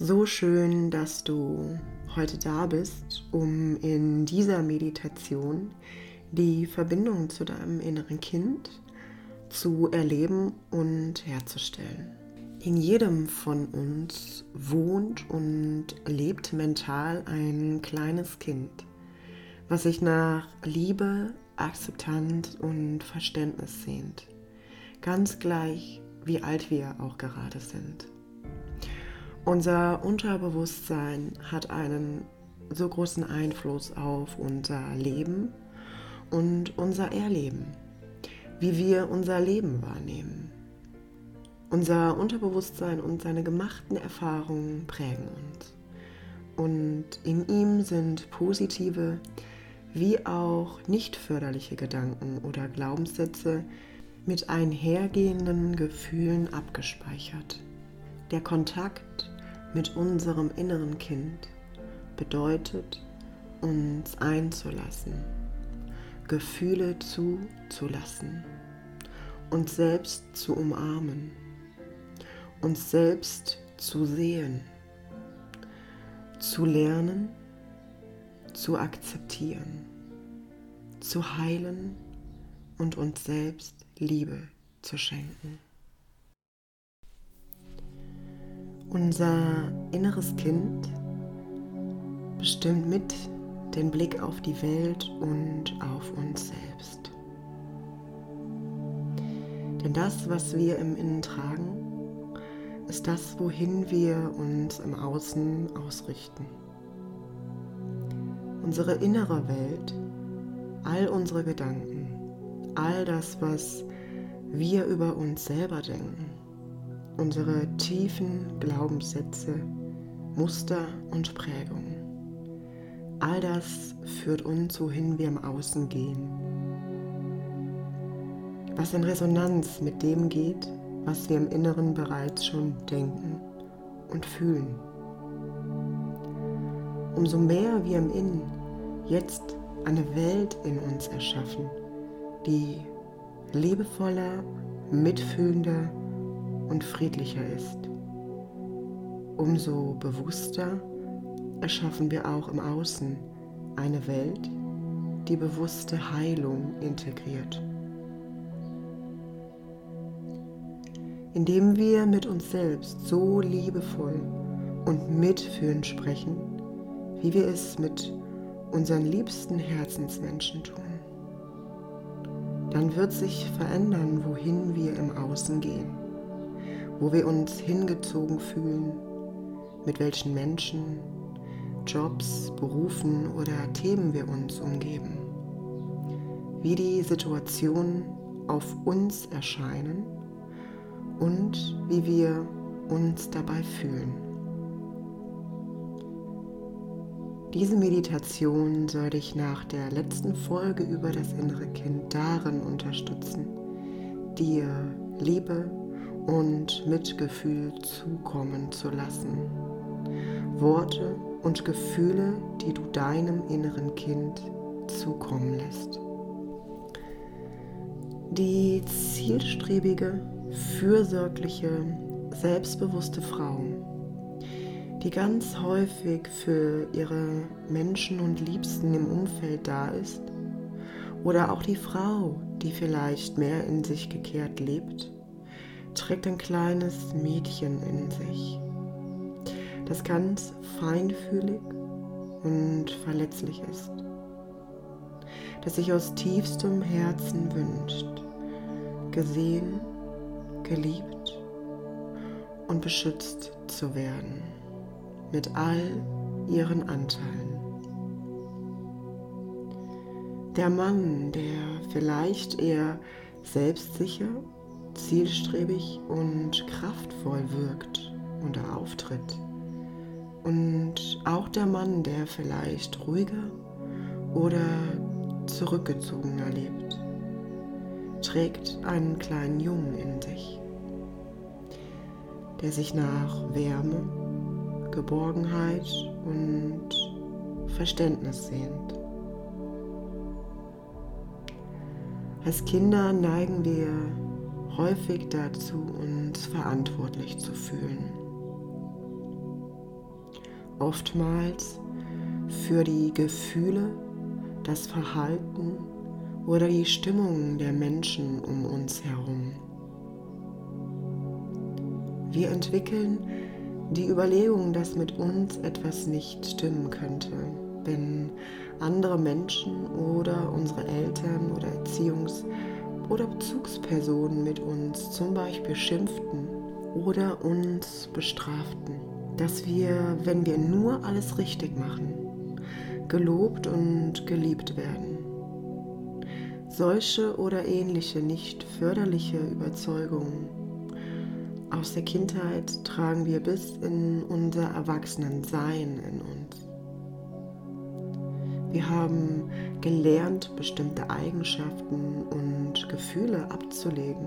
So schön, dass du heute da bist, um in dieser Meditation die Verbindung zu deinem inneren Kind zu erleben und herzustellen. In jedem von uns wohnt und lebt mental ein kleines Kind, was sich nach Liebe, Akzeptanz und Verständnis sehnt. Ganz gleich, wie alt wir auch gerade sind. Unser Unterbewusstsein hat einen so großen Einfluss auf unser Leben und unser Erleben, wie wir unser Leben wahrnehmen. Unser Unterbewusstsein und seine gemachten Erfahrungen prägen uns. Und in ihm sind positive wie auch nicht förderliche Gedanken oder Glaubenssätze mit einhergehenden Gefühlen abgespeichert. Der Kontakt mit unserem inneren Kind bedeutet, uns einzulassen, Gefühle zuzulassen, uns selbst zu umarmen, uns selbst zu sehen, zu lernen, zu akzeptieren, zu heilen und uns selbst Liebe zu schenken. Unser inneres Kind bestimmt mit den Blick auf die Welt und auf uns selbst. Denn das, was wir im Innen tragen, ist das, wohin wir uns im Außen ausrichten. Unsere innere Welt, all unsere Gedanken, all das, was wir über uns selber denken, unsere tiefen Glaubenssätze, Muster und Prägungen. All das führt uns, wohin wir im Außen gehen. Was in Resonanz mit dem geht, was wir im Inneren bereits schon denken und fühlen. Umso mehr wir im Innen jetzt eine Welt in uns erschaffen, die liebevoller, mitfühlender und friedlicher ist. Umso bewusster erschaffen wir auch im Außen eine Welt, die bewusste Heilung integriert. Indem wir mit uns selbst so liebevoll und mitfühlend sprechen, wie wir es mit unseren liebsten Herzensmenschen tun, dann wird sich verändern, wohin wir im Außen gehen wo wir uns hingezogen fühlen, mit welchen Menschen, Jobs, Berufen oder Themen wir uns umgeben, wie die Situationen auf uns erscheinen und wie wir uns dabei fühlen. Diese Meditation soll dich nach der letzten Folge über das innere Kind darin unterstützen, dir Liebe, und Mitgefühl zukommen zu lassen. Worte und Gefühle, die du deinem inneren Kind zukommen lässt. Die zielstrebige, fürsorgliche, selbstbewusste Frau, die ganz häufig für ihre Menschen und Liebsten im Umfeld da ist, oder auch die Frau, die vielleicht mehr in sich gekehrt lebt trägt ein kleines Mädchen in sich, das ganz feinfühlig und verletzlich ist, das sich aus tiefstem Herzen wünscht, gesehen, geliebt und beschützt zu werden mit all ihren Anteilen. Der Mann, der vielleicht eher selbstsicher zielstrebig und kraftvoll wirkt und auftritt. Und auch der Mann, der vielleicht ruhiger oder zurückgezogener lebt, trägt einen kleinen Jungen in sich, der sich nach Wärme, Geborgenheit und Verständnis sehnt. Als Kinder neigen wir häufig dazu, uns verantwortlich zu fühlen. oftmals für die Gefühle, das Verhalten oder die Stimmung der Menschen um uns herum. Wir entwickeln die Überlegung, dass mit uns etwas nicht stimmen könnte, wenn andere Menschen oder unsere Eltern oder Erziehungs- oder Bezugspersonen mit uns zum Beispiel schimpften oder uns bestraften, dass wir, wenn wir nur alles richtig machen, gelobt und geliebt werden. Solche oder ähnliche nicht förderliche Überzeugungen aus der Kindheit tragen wir bis in unser Erwachsenensein in uns. Wir haben gelernt, bestimmte Eigenschaften und Gefühle abzulegen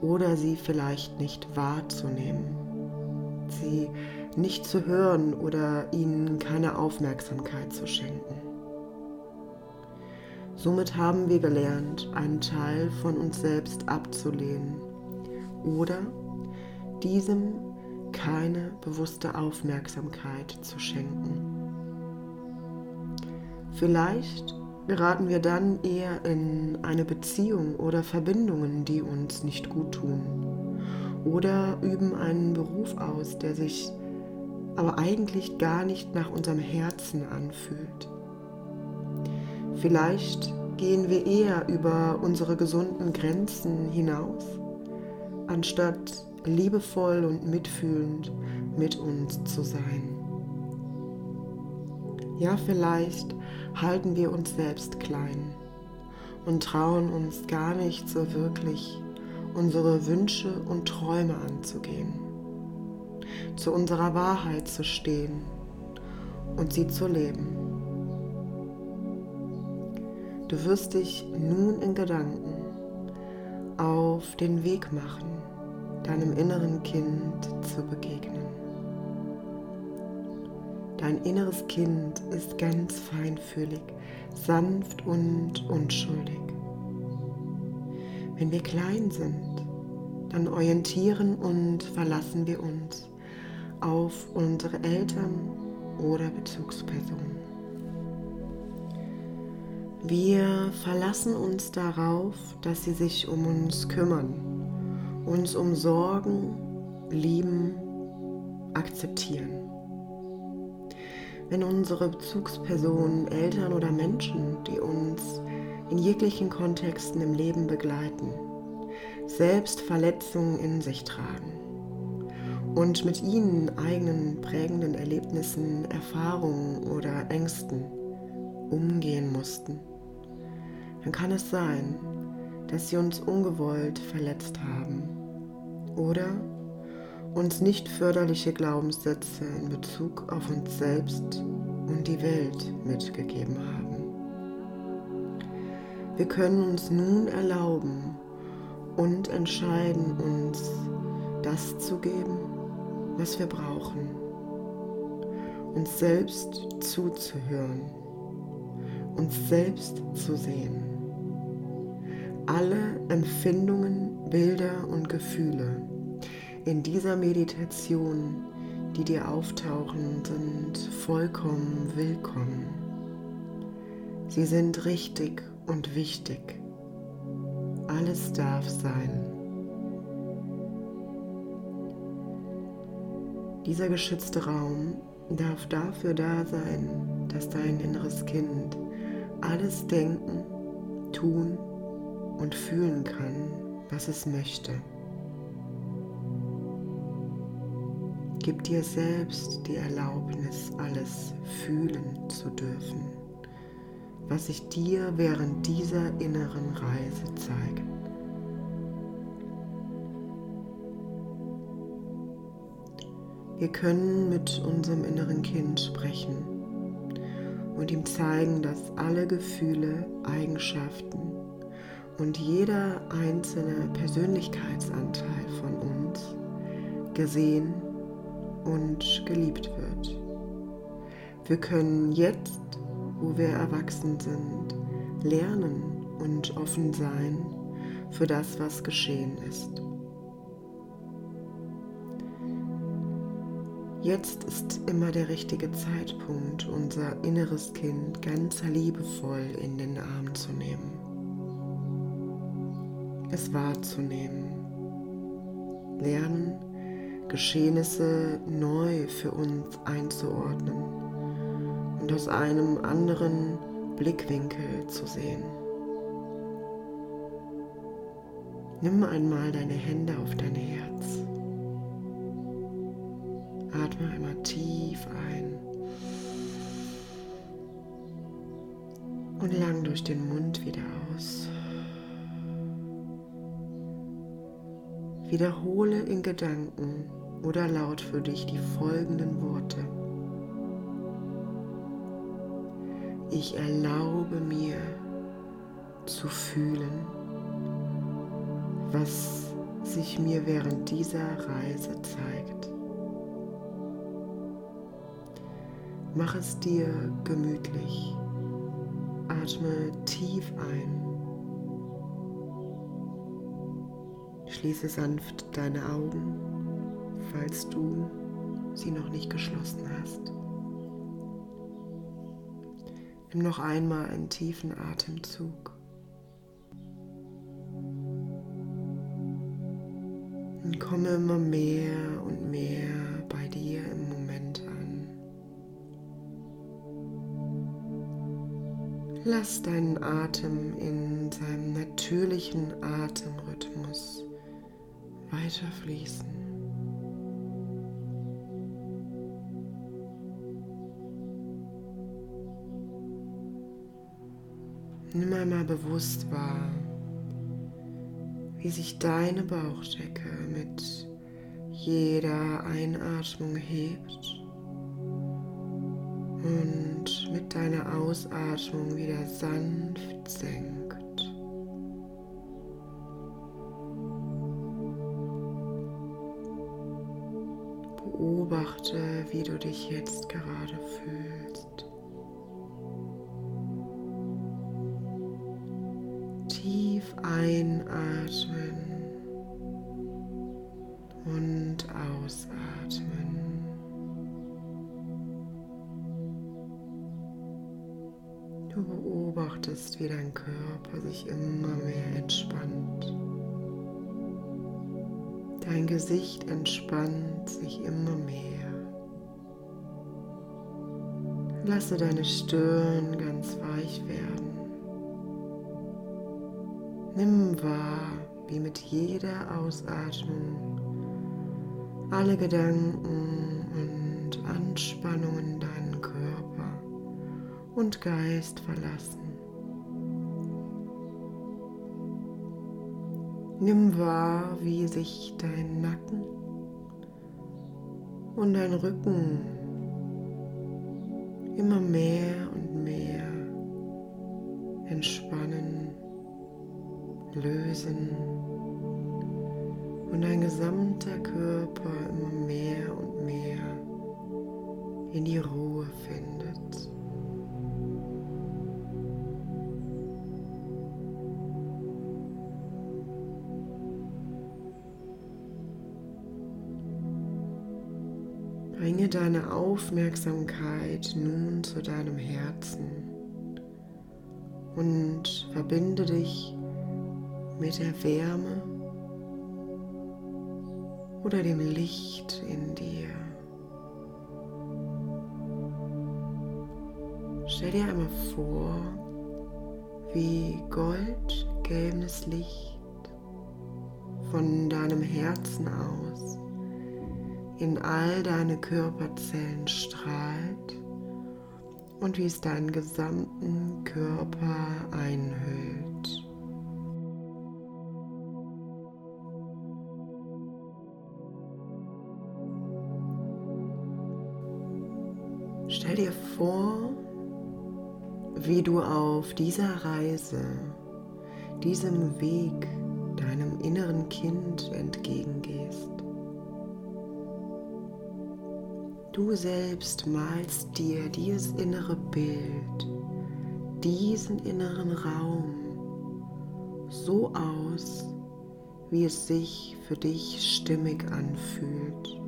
oder sie vielleicht nicht wahrzunehmen, sie nicht zu hören oder ihnen keine Aufmerksamkeit zu schenken. Somit haben wir gelernt, einen Teil von uns selbst abzulehnen oder diesem keine bewusste Aufmerksamkeit zu schenken. Vielleicht geraten wir dann eher in eine Beziehung oder Verbindungen, die uns nicht gut tun. Oder üben einen Beruf aus, der sich aber eigentlich gar nicht nach unserem Herzen anfühlt. Vielleicht gehen wir eher über unsere gesunden Grenzen hinaus, anstatt liebevoll und mitfühlend mit uns zu sein. Ja, vielleicht halten wir uns selbst klein und trauen uns gar nicht so wirklich unsere Wünsche und Träume anzugehen, zu unserer Wahrheit zu stehen und sie zu leben. Du wirst dich nun in Gedanken auf den Weg machen, deinem inneren Kind zu begegnen. Dein inneres Kind ist ganz feinfühlig, sanft und unschuldig. Wenn wir klein sind, dann orientieren und verlassen wir uns auf unsere Eltern oder Bezugspersonen. Wir verlassen uns darauf, dass sie sich um uns kümmern, uns umsorgen, lieben, akzeptieren wenn unsere Bezugspersonen, Eltern oder Menschen, die uns in jeglichen Kontexten im Leben begleiten, selbst Verletzungen in sich tragen und mit ihnen eigenen prägenden Erlebnissen, Erfahrungen oder Ängsten umgehen mussten, dann kann es sein, dass sie uns ungewollt verletzt haben oder uns nicht förderliche Glaubenssätze in Bezug auf uns selbst und die Welt mitgegeben haben. Wir können uns nun erlauben und entscheiden, uns das zu geben, was wir brauchen, uns selbst zuzuhören, uns selbst zu sehen. Alle Empfindungen, Bilder und Gefühle, in dieser Meditation, die dir auftauchen, sind vollkommen willkommen. Sie sind richtig und wichtig. Alles darf sein. Dieser geschützte Raum darf dafür da sein, dass dein inneres Kind alles denken, tun und fühlen kann, was es möchte. Gib dir selbst die Erlaubnis, alles fühlen zu dürfen, was sich dir während dieser inneren Reise zeigt. Wir können mit unserem inneren Kind sprechen und ihm zeigen, dass alle Gefühle, Eigenschaften und jeder einzelne Persönlichkeitsanteil von uns gesehen und geliebt wird. Wir können jetzt, wo wir erwachsen sind, lernen und offen sein für das, was geschehen ist. Jetzt ist immer der richtige Zeitpunkt, unser inneres Kind ganz liebevoll in den Arm zu nehmen. Es wahrzunehmen. Lernen, Geschehnisse neu für uns einzuordnen und aus einem anderen Blickwinkel zu sehen. Nimm einmal deine Hände auf dein Herz. Atme einmal tief ein und lang durch den Mund wieder aus. Wiederhole in Gedanken oder laut für dich die folgenden Worte. Ich erlaube mir zu fühlen, was sich mir während dieser Reise zeigt. Mach es dir gemütlich. Atme tief ein. Schließe sanft deine Augen, falls du sie noch nicht geschlossen hast. Nimm noch einmal einen tiefen Atemzug. Und komme immer mehr und mehr bei dir im Moment an. Lass deinen Atem in seinem natürlichen Atemrhythmus weiter fließen. Nimm einmal bewusst wahr, wie sich deine Bauchdecke mit jeder Einatmung hebt und mit deiner Ausatmung wieder sanft senkt. Wie du dich jetzt gerade fühlst. Tief einatmen und ausatmen. Du beobachtest, wie dein Körper sich immer mehr entspannt. Dein Gesicht entspannt sich immer mehr. Lasse deine Stirn ganz weich werden. Nimm wahr, wie mit jeder Ausatmung alle Gedanken und Anspannungen deinen Körper und Geist verlassen. Nimm wahr, wie sich dein Nacken und dein Rücken immer mehr und mehr entspannen, lösen und dein gesamter Körper immer mehr und mehr in die Ruhe findet. Bringe deine Aufmerksamkeit nun zu deinem Herzen und verbinde dich mit der Wärme oder dem Licht in dir. Stell dir einmal vor, wie goldgelbes Licht von deinem Herzen aus in all deine Körperzellen strahlt und wie es deinen gesamten Körper einhüllt. Stell dir vor, wie du auf dieser Reise, diesem Weg deinem inneren Kind entgegengehst. Du selbst malst dir dieses innere Bild, diesen inneren Raum so aus, wie es sich für dich stimmig anfühlt.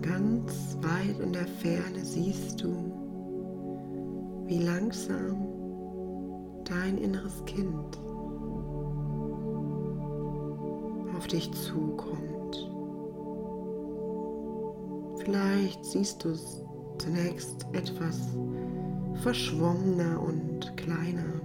Ganz weit in der Ferne siehst du, wie langsam dein inneres Kind auf dich zukommt. Vielleicht siehst du es zunächst etwas verschwommener und kleiner.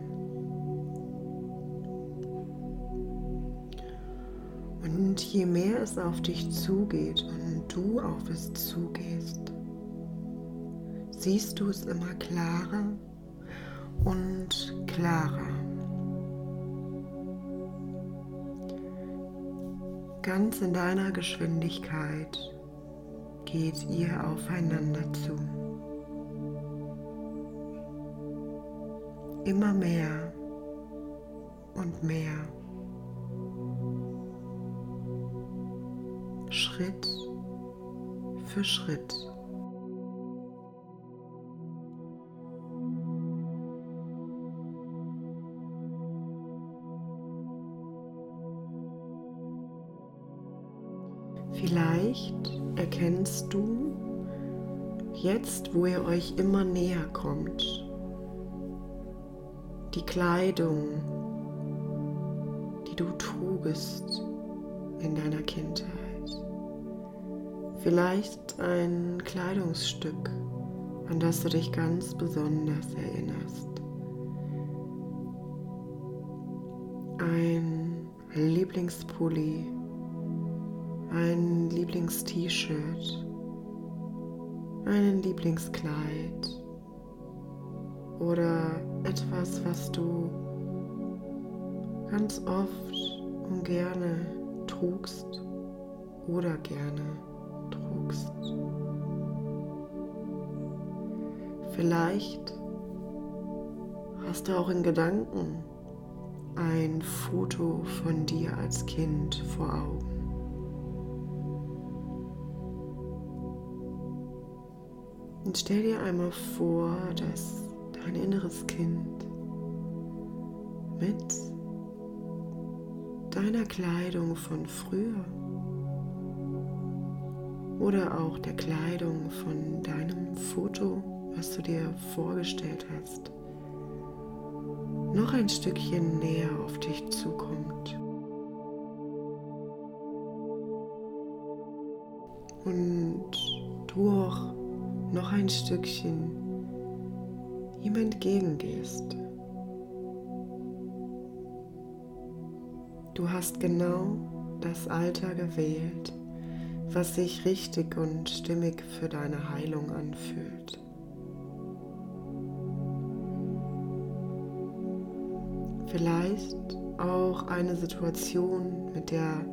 Und je mehr es auf dich zugeht und du auf es zugehst, siehst du es immer klarer und klarer. Ganz in deiner Geschwindigkeit geht ihr aufeinander zu. Immer mehr und mehr. Schritt für Schritt. Jetzt, wo ihr euch immer näher kommt, die Kleidung, die du trugest in deiner Kindheit. Vielleicht ein Kleidungsstück, an das du dich ganz besonders erinnerst. Ein Lieblingspulli, ein Lieblingst-T-Shirt, ein Lieblingskleid oder etwas, was du ganz oft und gerne trugst oder gerne trugst. Vielleicht hast du auch in Gedanken ein Foto von dir als Kind vor Augen. Und stell dir einmal vor, dass dein inneres Kind mit deiner Kleidung von früher oder auch der Kleidung von deinem Foto, was du dir vorgestellt hast, noch ein Stückchen näher auf dich zukommt. Und du auch noch ein Stückchen ihm entgegengehst. Du hast genau das Alter gewählt, was sich richtig und stimmig für deine Heilung anfühlt. Vielleicht auch eine Situation, mit der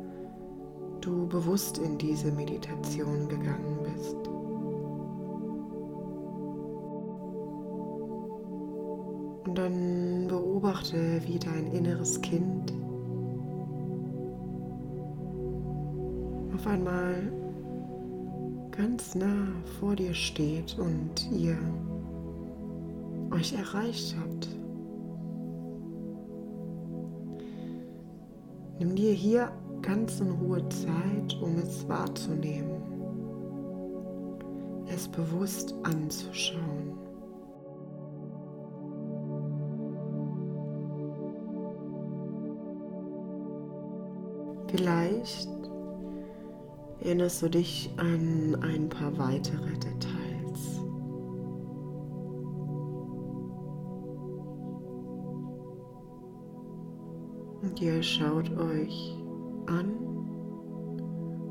du bewusst in diese Meditation gegangen bist. Und dann beobachte, wie dein inneres Kind auf einmal ganz nah vor dir steht und ihr euch erreicht habt. Nimm dir hier ganz in Ruhe Zeit, um es wahrzunehmen, es bewusst anzuschauen. Vielleicht erinnerst du dich an ein paar weitere Details. Und ihr schaut euch an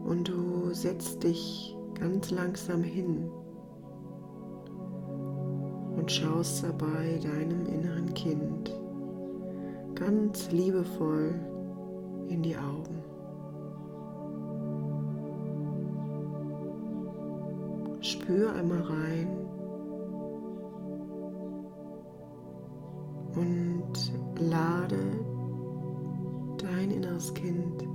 und du setzt dich ganz langsam hin und schaust dabei deinem inneren Kind ganz liebevoll in die Augen. Spür einmal rein und lade dein inneres Kind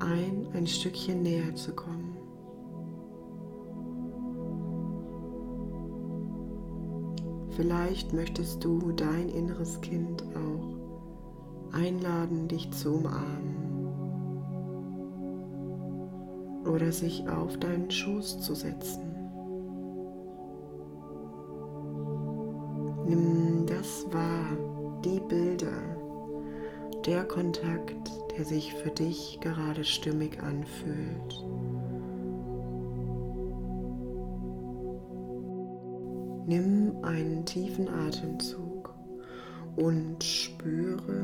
ein, ein Stückchen näher zu kommen. Vielleicht möchtest du dein inneres Kind auch einladen, dich zu umarmen. Oder sich auf deinen Schoß zu setzen. Nimm das wahr, die Bilder, der Kontakt, der sich für dich gerade stimmig anfühlt. Nimm einen tiefen Atemzug und spüre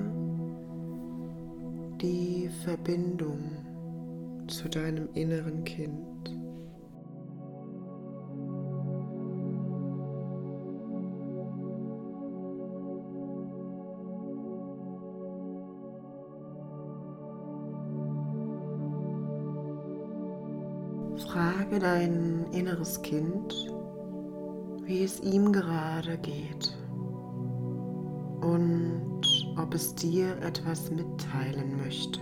die Verbindung zu deinem inneren Kind. Frage dein inneres Kind, wie es ihm gerade geht und ob es dir etwas mitteilen möchte.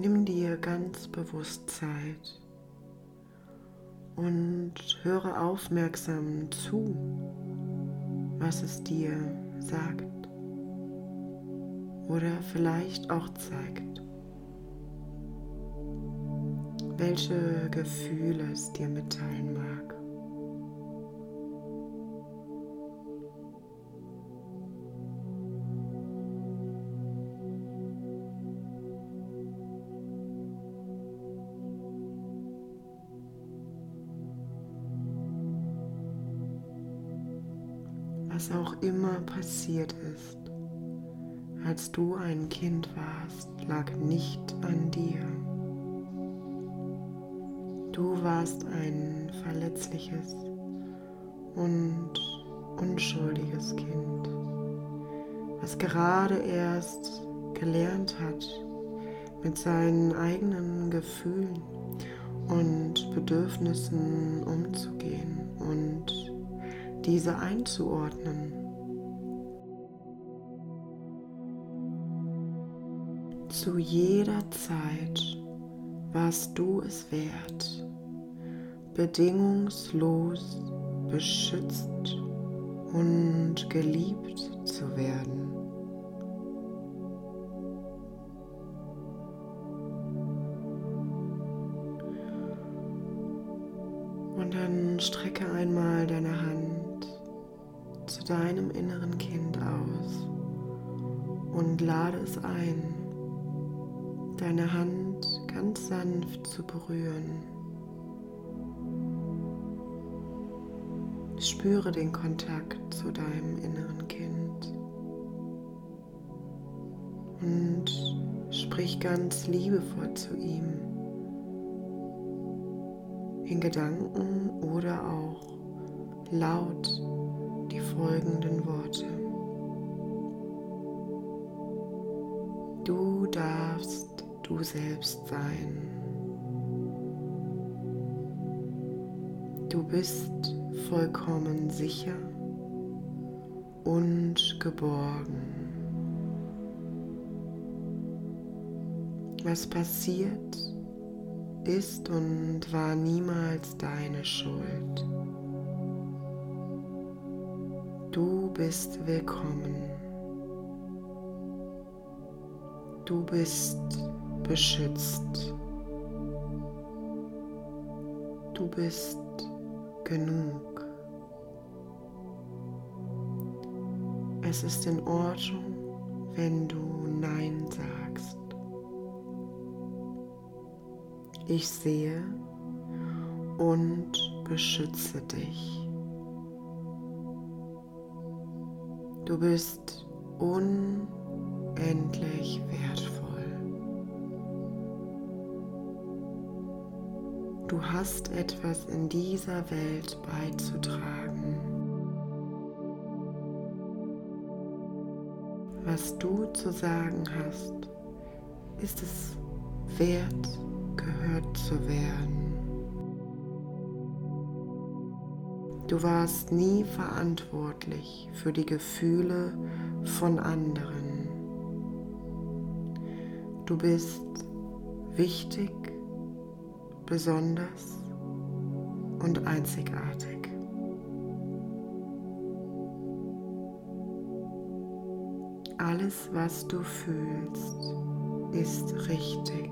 Nimm dir ganz bewusst Zeit und höre aufmerksam zu, was es dir sagt oder vielleicht auch zeigt, welche Gefühle es dir mitteilen mag. Passiert ist, als du ein Kind warst, lag nicht an dir. Du warst ein verletzliches und unschuldiges Kind, was gerade erst gelernt hat, mit seinen eigenen Gefühlen und Bedürfnissen umzugehen und diese einzuordnen. Zu jeder Zeit warst du es wert, bedingungslos beschützt und geliebt zu werden. Und dann strecke einmal deine Hand zu deinem inneren Kind aus und lade es ein, deine Hand ganz sanft zu berühren. Spüre den Kontakt zu deinem inneren Kind und sprich ganz liebevoll zu ihm, in Gedanken oder auch laut die folgenden Worte. Du selbst sein. Du bist vollkommen sicher und geborgen. Was passiert, ist und war niemals deine Schuld. Du bist willkommen. Du bist beschützt. Du bist genug. Es ist in Ordnung, wenn du Nein sagst. Ich sehe und beschütze dich. Du bist unendlich wertvoll. Du hast etwas in dieser Welt beizutragen. Was du zu sagen hast, ist es wert, gehört zu werden. Du warst nie verantwortlich für die Gefühle von anderen. Du bist wichtig, besonders und einzigartig. Alles, was du fühlst, ist richtig.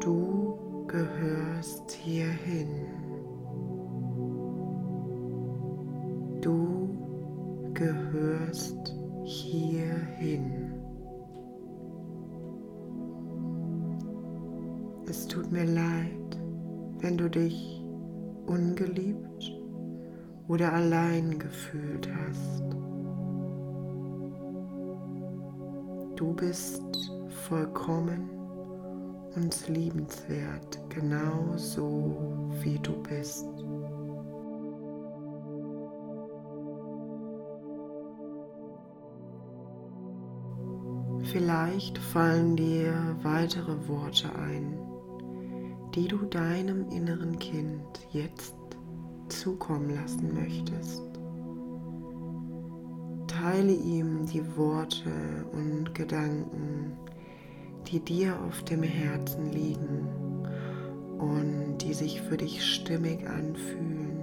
Du gehörst hierhin. Gefühlt hast. Du bist vollkommen und liebenswert, genau so wie du bist. Vielleicht fallen dir weitere Worte ein, die du deinem inneren Kind jetzt zukommen lassen möchtest. Teile ihm die Worte und Gedanken, die dir auf dem Herzen liegen und die sich für dich stimmig anfühlen.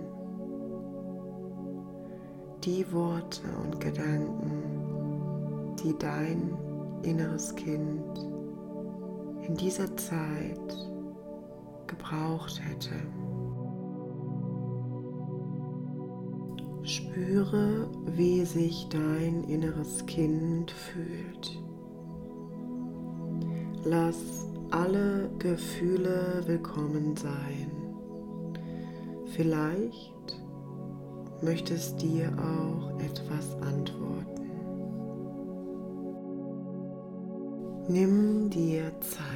Die Worte und Gedanken, die dein inneres Kind in dieser Zeit gebraucht hätte. Spüre, wie sich dein inneres Kind fühlt. Lass alle Gefühle willkommen sein. Vielleicht möchtest dir auch etwas antworten. Nimm dir Zeit.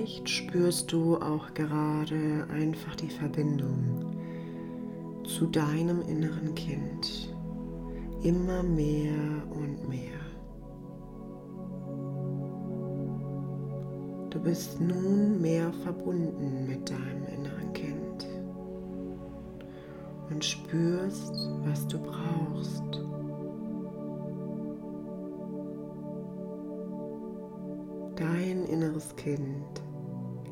Vielleicht spürst du auch gerade einfach die Verbindung zu deinem inneren Kind immer mehr und mehr. Du bist nun mehr verbunden mit deinem inneren Kind und spürst, was du brauchst. Dein inneres Kind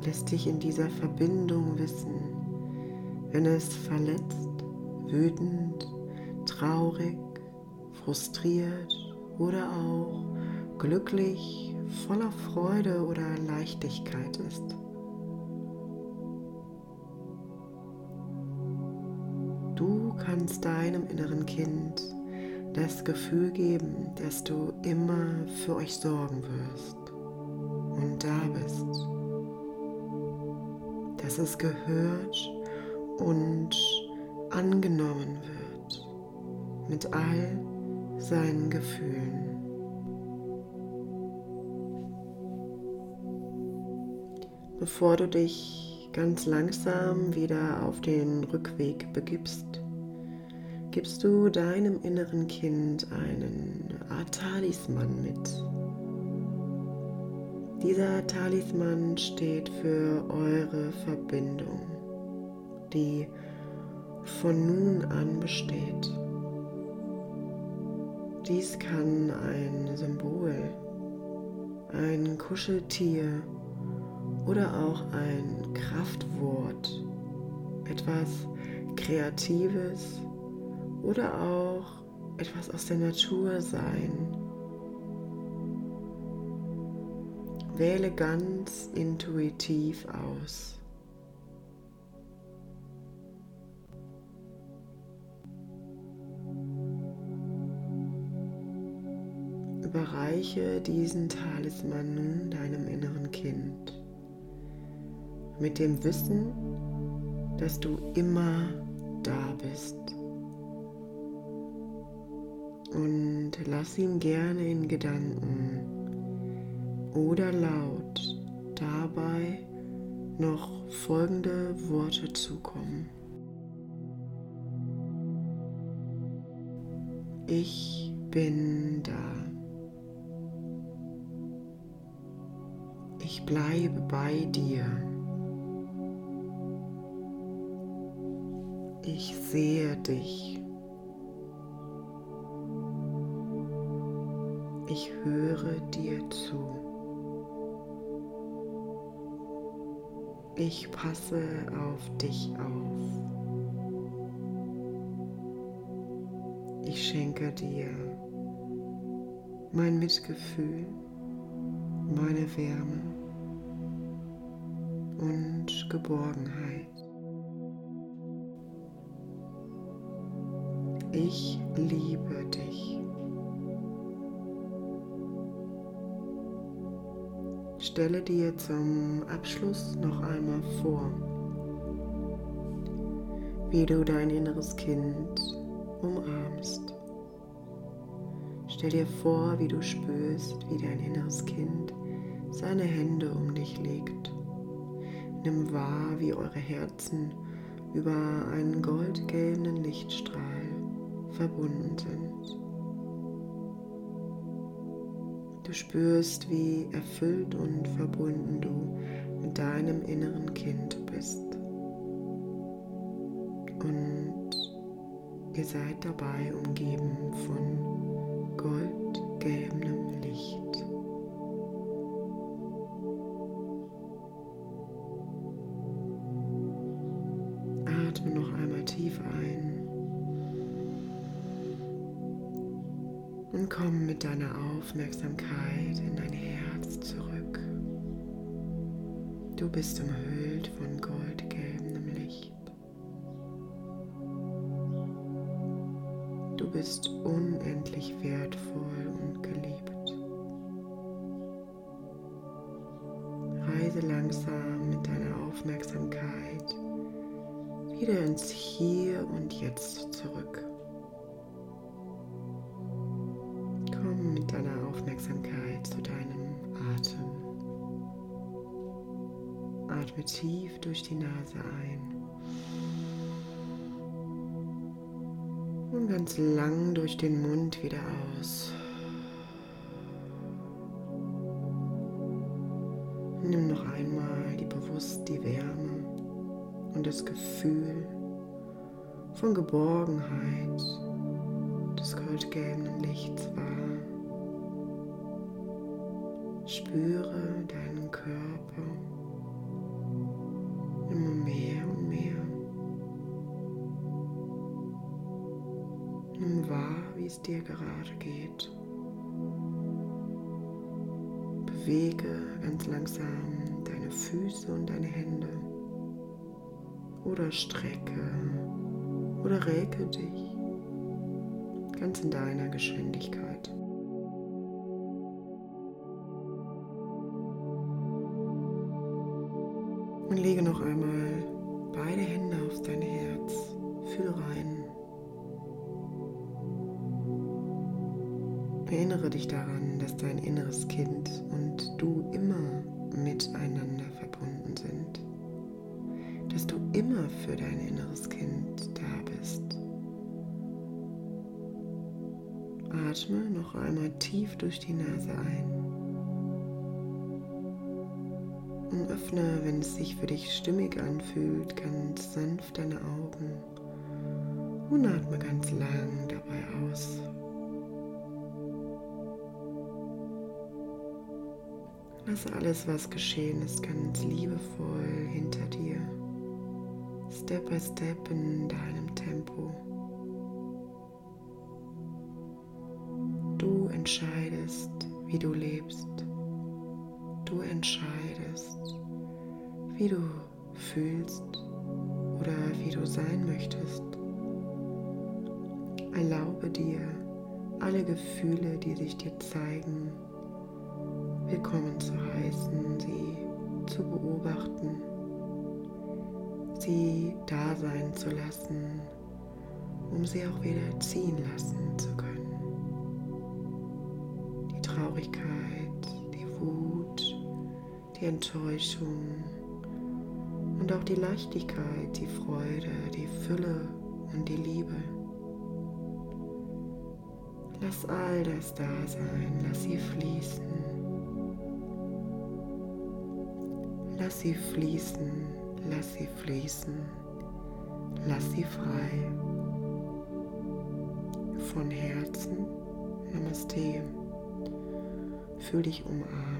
lässt dich in dieser Verbindung wissen, wenn es verletzt, wütend, traurig, frustriert oder auch glücklich, voller Freude oder Leichtigkeit ist. Du kannst deinem inneren Kind das Gefühl geben, dass du immer für euch sorgen wirst und da bist. Dass es gehört und angenommen wird mit all seinen Gefühlen. Bevor du dich ganz langsam wieder auf den Rückweg begibst, gibst du deinem inneren Kind einen Art Talisman mit. Dieser Talisman steht für eure Verbindung, die von nun an besteht. Dies kann ein Symbol, ein Kuscheltier oder auch ein Kraftwort, etwas Kreatives oder auch etwas aus der Natur sein. Wähle ganz intuitiv aus. Überreiche diesen Talisman nun deinem inneren Kind mit dem Wissen, dass du immer da bist. Und lass ihm gerne in Gedanken oder laut dabei noch folgende Worte zukommen. Ich bin da. Ich bleibe bei dir. Ich sehe dich. Ich höre dir zu. Ich passe auf dich auf. Ich schenke dir mein Mitgefühl, meine Wärme und Geborgenheit. Ich liebe dich. Stelle dir zum Abschluss noch einmal vor, wie du dein inneres Kind umarmst. Stell dir vor, wie du spürst, wie dein inneres Kind seine Hände um dich legt. Nimm wahr, wie eure Herzen über einen goldgelben Lichtstrahl verbunden sind. Du spürst, wie erfüllt und verbunden du mit deinem inneren Kind bist. Und ihr seid dabei umgeben von goldgelbem mit deiner Aufmerksamkeit in dein Herz zurück. Du bist umhüllt von goldgelbem Licht. Du bist unendlich wertvoll und geliebt. Reise langsam mit deiner Aufmerksamkeit wieder ins Hier und Jetzt zurück. Atme tief durch die Nase ein und ganz lang durch den Mund wieder aus. Nimm noch einmal die bewusst die Wärme und das Gefühl von Geborgenheit des goldgelben Lichts wahr. Spüre deinen Körper dir gerade geht. Bewege ganz langsam deine Füße und deine Hände. Oder strecke oder räke dich ganz in deiner Geschwindigkeit. Und lege noch einmal dass dein inneres Kind und du immer miteinander verbunden sind. Dass du immer für dein inneres Kind da bist. Atme noch einmal tief durch die Nase ein. Und öffne, wenn es sich für dich stimmig anfühlt, ganz sanft deine Augen und atme ganz lang dabei aus. Lass alles, was geschehen ist, ganz liebevoll hinter dir. Step by Step in deinem Tempo. Du entscheidest, wie du lebst. Du entscheidest, wie du fühlst oder wie du sein möchtest. Erlaube dir alle Gefühle, die sich dir zeigen, willkommen zu heißen, sie zu beobachten, sie da sein zu lassen, um sie auch wieder ziehen lassen zu können. Die Traurigkeit, die Wut, die Enttäuschung und auch die Leichtigkeit, die Freude, die Fülle und die Liebe. Lass all das da sein, lass sie fließen. Lass sie fließen, lass sie fließen, lass sie frei. Von Herzen, Namaste. Fühl dich umarmt.